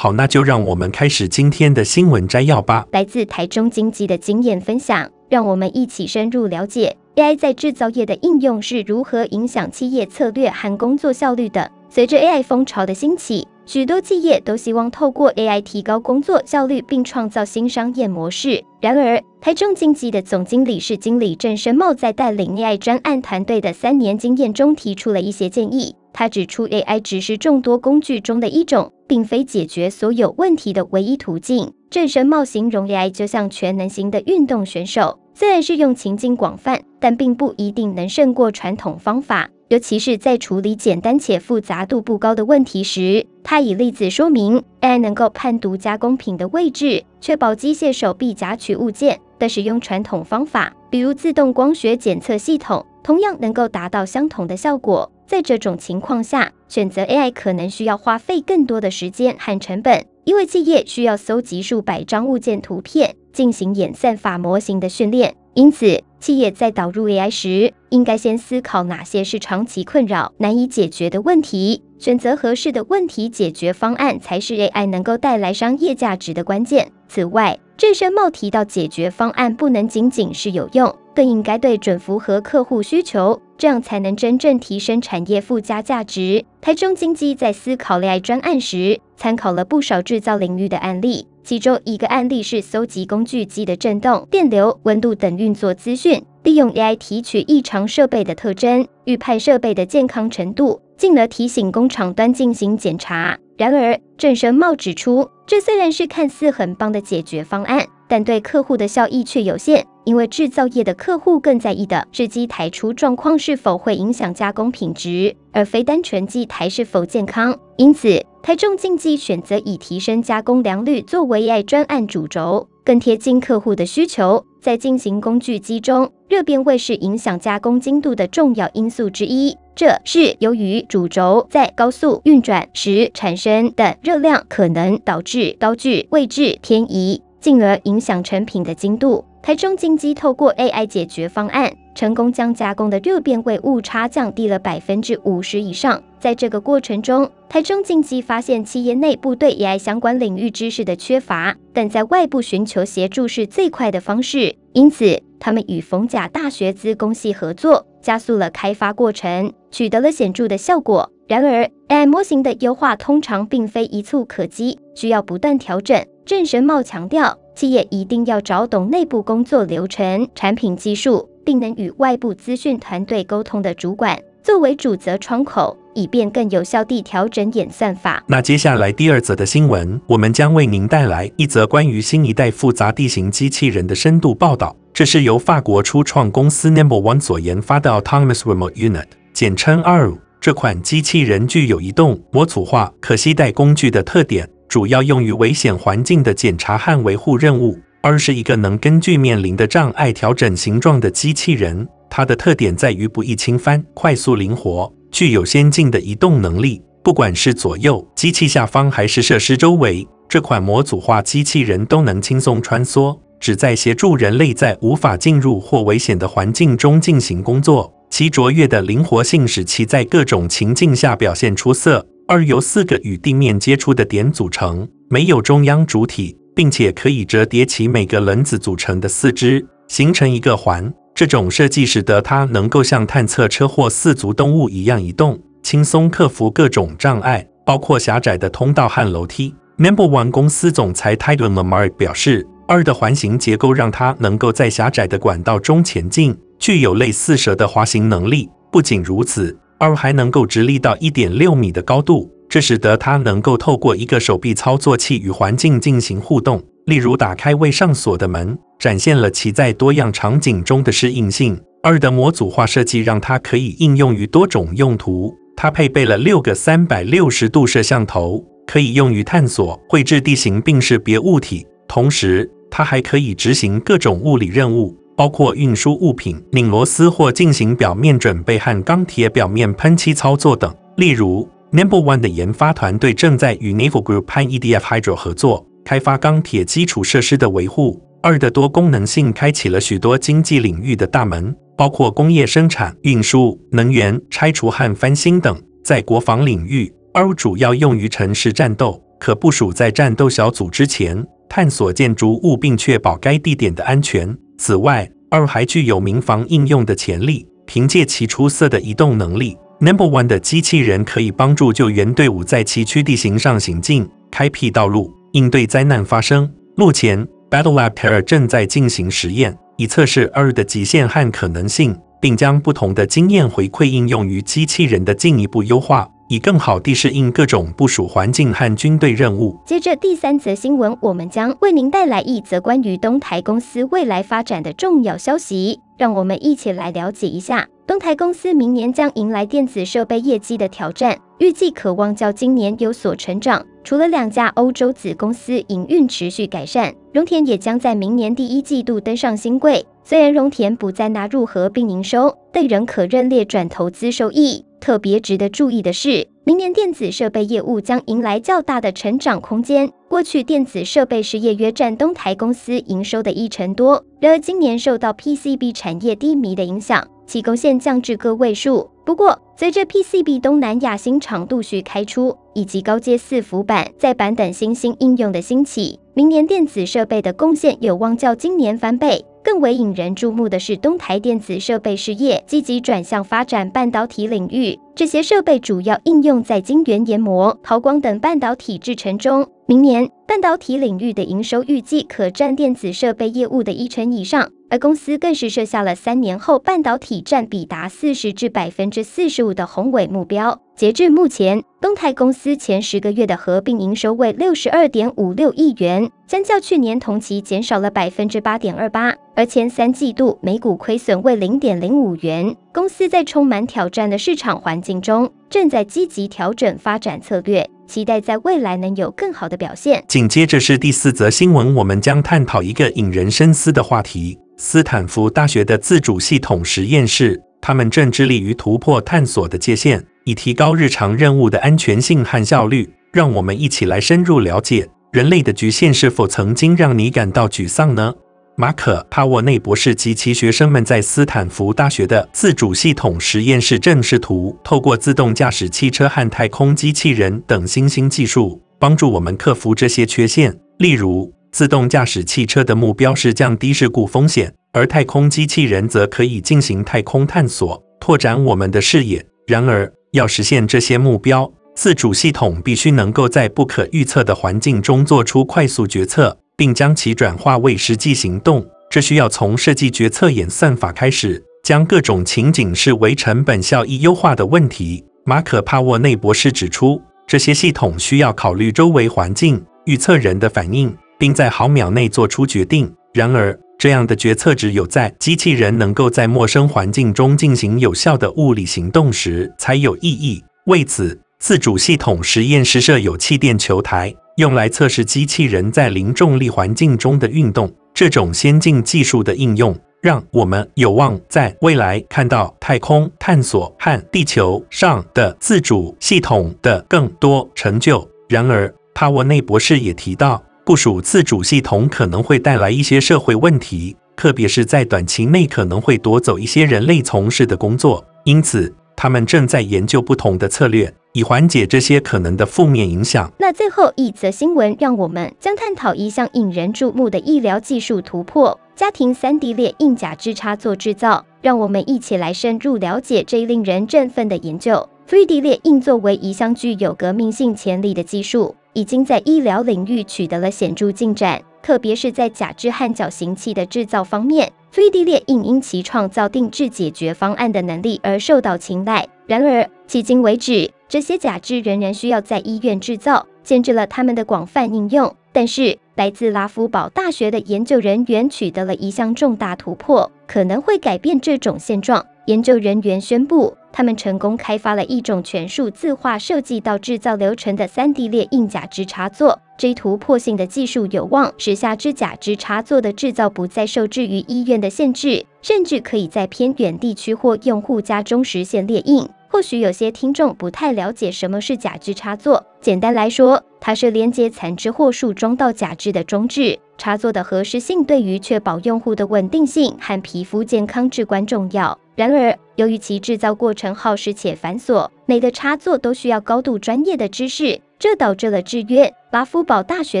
好，那就让我们开始今天的新闻摘要吧。来自台中经济的经验分享，让我们一起深入了解 AI 在制造业的应用是如何影响企业策略和工作效率的。随着 AI 风潮的兴起，许多企业都希望透过 AI 提高工作效率，并创造新商业模式。然而，台中经济的总经理室经理郑申茂在带领 AI 专案团队的三年经验中，提出了一些建议。他指出，AI 只是众多工具中的一种，并非解决所有问题的唯一途径。郑生茂形容 AI 就像全能型的运动选手，虽然是用情境广泛，但并不一定能胜过传统方法。尤其是在处理简单且复杂度不高的问题时，他以例子说明，AI 能够判读加工品的位置，确保机械手臂夹取物件，但使用传统方法，比如自动光学检测系统，同样能够达到相同的效果。在这种情况下，选择 AI 可能需要花费更多的时间和成本，因为企业需要搜集数百张物件图片，进行演算法模型的训练。因此，企业在导入 AI 时，应该先思考哪些是长期困扰、难以解决的问题，选择合适的问题解决方案，才是 AI 能够带来商业价值的关键。此外，郑生茂提到，解决方案不能仅仅是有用，更应该对准符合客户需求。这样才能真正提升产业附加价值。台中经济在思考 AI 专案时，参考了不少制造领域的案例，其中一个案例是搜集工具机的振动、电流、温度等运作资讯，利用 AI 提取异常设备的特征，预判设备的健康程度，进而提醒工厂端进行检查。然而，郑生茂指出，这虽然是看似很棒的解决方案，但对客户的效益却有限。因为制造业的客户更在意的是机台出状况是否会影响加工品质，而非单纯机台是否健康。因此，台中竞技选择以提升加工良率作为 AI 专案主轴，更贴近客户的需求。在进行工具机中，热变位是影响加工精度的重要因素之一。这是由于主轴在高速运转时产生的热量，可能导致刀具位置偏移，进而影响成品的精度。台中精机透过 AI 解决方案，成功将加工的热变位误差降低了百分之五十以上。在这个过程中，台中精机发现企业内部对 AI 相关领域知识的缺乏，但在外部寻求协助是最快的方式。因此，他们与逢甲大学资工系合作，加速了开发过程，取得了显著的效果。然而，AI 模型的优化通常并非一蹴可及，需要不断调整。郑神茂强调。企业一定要找懂内部工作流程、产品技术，并能与外部资讯团队沟通的主管，作为主责窗口，以便更有效地调整演算法。那接下来第二则的新闻，我们将为您带来一则关于新一代复杂地形机器人的深度报道。这是由法国初创公司 Number One 所研发的 Autonomous Remote Unit，简称 ARU。这款机器人具有移动、模组化、可携带工具的特点。主要用于危险环境的检查和维护任务，而是一个能根据面临的障碍调整形状的机器人。它的特点在于不易倾翻、快速灵活，具有先进的移动能力。不管是左右、机器下方还是设施周围，这款模组化机器人都能轻松穿梭，旨在协助人类在无法进入或危险的环境中进行工作。其卓越的灵活性使其在各种情境下表现出色。二由四个与地面接触的点组成，没有中央主体，并且可以折叠起每个轮子组成的四肢，形成一个环。这种设计使得它能够像探测车或四足动物一样移动，轻松克服各种障碍，包括狭窄的通道和楼梯。Number One 公司总裁 Tadouan Lamaric 表示二的环形结构让它能够在狭窄的管道中前进，具有类似蛇的滑行能力。不仅如此，而还能够直立到一点六米的高度，这使得它能够透过一个手臂操作器与环境进行互动，例如打开未上锁的门，展现了其在多样场景中的适应性。ARU 的模组化设计让它可以应用于多种用途。它配备了六个三百六十度摄像头，可以用于探索、绘制地形并识别物体。同时，它还可以执行各种物理任务，包括运输物品、拧螺丝或进行表面准备和钢铁表面喷漆操作等。例如，Number One 的研发团队正在与 Naval Group 和 EDF Hydro 合作，开发钢铁基础设施的维护。二的多功能性开启了许多经济领域的大门，包括工业生产、运输、能源、拆除和翻新等。在国防领域，二主要用于城市战斗，可部署在战斗小组之前，探索建筑物并确保该地点的安全。此外，二还具有民防应用的潜力，凭借其出色的移动能力。Number One 的机器人可以帮助救援队伍在崎岖地形上行进，开辟道路，应对灾难发生。目前，Battle Lab Terra 正在进行实验，以测试二的极限和可能性，并将不同的经验回馈应用于机器人的进一步优化，以更好地适应各种部署环境和军队任务。接着第三则新闻，我们将为您带来一则关于东台公司未来发展的重要消息，让我们一起来了解一下。东台公司明年将迎来电子设备业绩的挑战，预计可望较今年有所成长。除了两家欧洲子公司营运持续改善，荣田也将在明年第一季度登上新贵。虽然荣田不再纳入合并营收，但仍可认列转投资收益。特别值得注意的是，明年电子设备业务将迎来较大的成长空间。过去电子设备事业约占东台公司营收的一成多，然而今年受到 PCB 产业低迷的影响。其贡献降至个位数。不过，随着 PCB 东南亚新厂陆续开出，以及高阶伺服板载板等新兴应用的兴起，明年电子设备的贡献有望较今年翻倍。更为引人注目的是，东台电子设备事业积极转向发展半导体领域，这些设备主要应用在晶圆研磨、抛光等半导体制程中。明年半导体领域的营收预计可占电子设备业务的一成以上。而公司更是设下了三年后半导体占比达四十至百分之四十五的宏伟目标。截至目前，东台公司前十个月的合并营收为六十二点五六亿元，相较去年同期减少了百分之八点二八。而前三季度每股亏损为零点零五元。公司在充满挑战的市场环境中，正在积极调整发展策略，期待在未来能有更好的表现。紧接着是第四则新闻，我们将探讨一个引人深思的话题。斯坦福大学的自主系统实验室，他们正致力于突破探索的界限，以提高日常任务的安全性和效率。让我们一起来深入了解人类的局限是否曾经让你感到沮丧呢？马可·帕沃内博士及其学生们在斯坦福大学的自主系统实验室正试图透过自动驾驶汽车和太空机器人等新兴技术，帮助我们克服这些缺陷，例如。自动驾驶汽车的目标是降低事故风险，而太空机器人则可以进行太空探索，拓展我们的视野。然而，要实现这些目标，自主系统必须能够在不可预测的环境中做出快速决策，并将其转化为实际行动。这需要从设计决策演算法开始，将各种情景视为成本效益优化的问题。马可·帕沃内博士指出，这些系统需要考虑周围环境，预测人的反应。并在毫秒内做出决定。然而，这样的决策只有在机器人能够在陌生环境中进行有效的物理行动时才有意义。为此，自主系统实验室设有气垫球台，用来测试机器人在零重力环境中的运动。这种先进技术的应用，让我们有望在未来看到太空探索和地球上的自主系统的更多成就。然而，帕沃内博士也提到，部署自主系统可能会带来一些社会问题，特别是在短期内可能会夺走一些人类从事的工作。因此，他们正在研究不同的策略，以缓解这些可能的负面影响。那最后一则新闻，让我们将探讨一项引人注目的医疗技术突破——家庭 3D 列印假肢插座制造。让我们一起来深入了解这一令人振奋的研究。3D 列印作为一项具有革命性潜力的技术。已经在医疗领域取得了显著进展，特别是在假肢和矫形器的制造方面，3D 列应因其创造定制解决方案的能力而受到青睐。然而，迄今为止，这些假肢仍然需要在医院制造，限制了他们的广泛应用。但是，来自拉夫堡大学的研究人员取得了一项重大突破，可能会改变这种现状。研究人员宣布，他们成功开发了一种全数字化设计到制造流程的 3D 列印假肢插座。这一突破性的技术有望使下肢假肢插座的制造不再受制于医院的限制，甚至可以在偏远地区或用户家中实现列印。或许有些听众不太了解什么是假肢插座。简单来说，它是连接残肢或树桩到假肢的装置。插座的合适性对于确保用户的稳定性和皮肤健康至关重要。然而，由于其制造过程耗时且繁琐，每个插座都需要高度专业的知识。这导致了制约。拉夫堡大学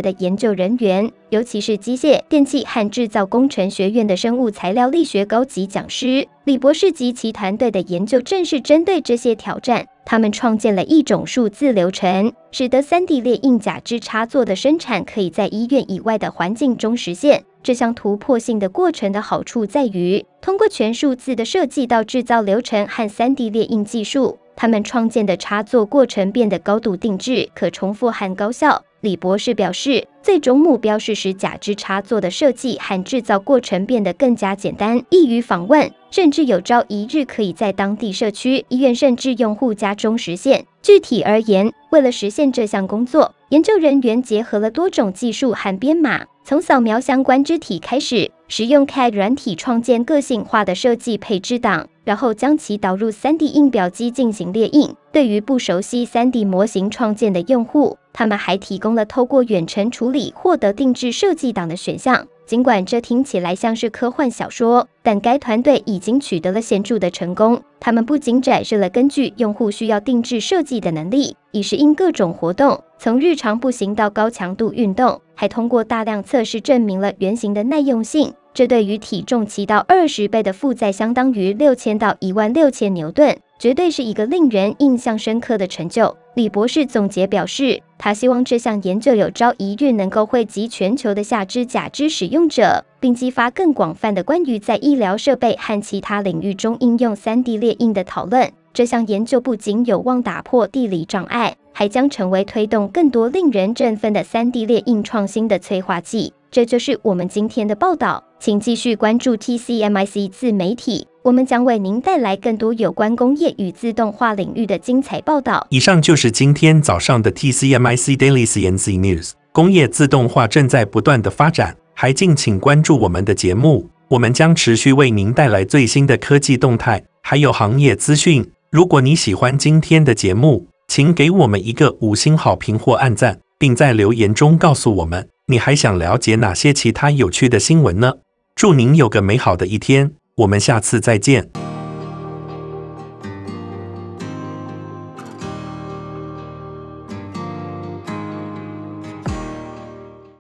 的研究人员，尤其是机械、电气和制造工程学院的生物材料力学高级讲师李博士及其团队的研究，正是针对这些挑战。他们创建了一种数字流程，使得 3D 列印假肢插座的生产可以在医院以外的环境中实现。这项突破性的过程的好处在于，通过全数字的设计到制造流程和 3D 列印技术。他们创建的插座过程变得高度定制、可重复和高效。李博士表示，最终目标是使假肢插座的设计和制造过程变得更加简单、易于访问，甚至有朝一日可以在当地社区、医院甚至用户家中实现。具体而言，为了实现这项工作，研究人员结合了多种技术和编码，从扫描相关肢体开始，使用 CAD 软体创建个性化的设计配置档。然后将其导入 3D 印表机进行列印。对于不熟悉 3D 模型创建的用户，他们还提供了透过远程处理获得定制设计档的选项。尽管这听起来像是科幻小说，但该团队已经取得了显著的成功。他们不仅展示了根据用户需要定制设计的能力，以适应各种活动，从日常步行到高强度运动，还通过大量测试证明了原型的耐用性。这对于体重七到二十倍的负载，相当于六千到一万六千牛顿，绝对是一个令人印象深刻的成就。李博士总结表示，他希望这项研究有朝一日能够惠及全球的下肢假肢使用者，并激发更广泛的关于在医疗设备和其他领域中应用 3D 列印的讨论。这项研究不仅有望打破地理障碍，还将成为推动更多令人振奋的 3D 列印创新的催化剂。这就是我们今天的报道。请继续关注 TCMIC 自媒体，我们将为您带来更多有关工业与自动化领域的精彩报道。以上就是今天早上的 TCMIC Daily CNC News。工业自动化正在不断的发展，还敬请关注我们的节目，我们将持续为您带来最新的科技动态，还有行业资讯。如果你喜欢今天的节目，请给我们一个五星好评或按赞，并在留言中告诉我们你还想了解哪些其他有趣的新闻呢？祝您有个美好的一天，我们下次再见。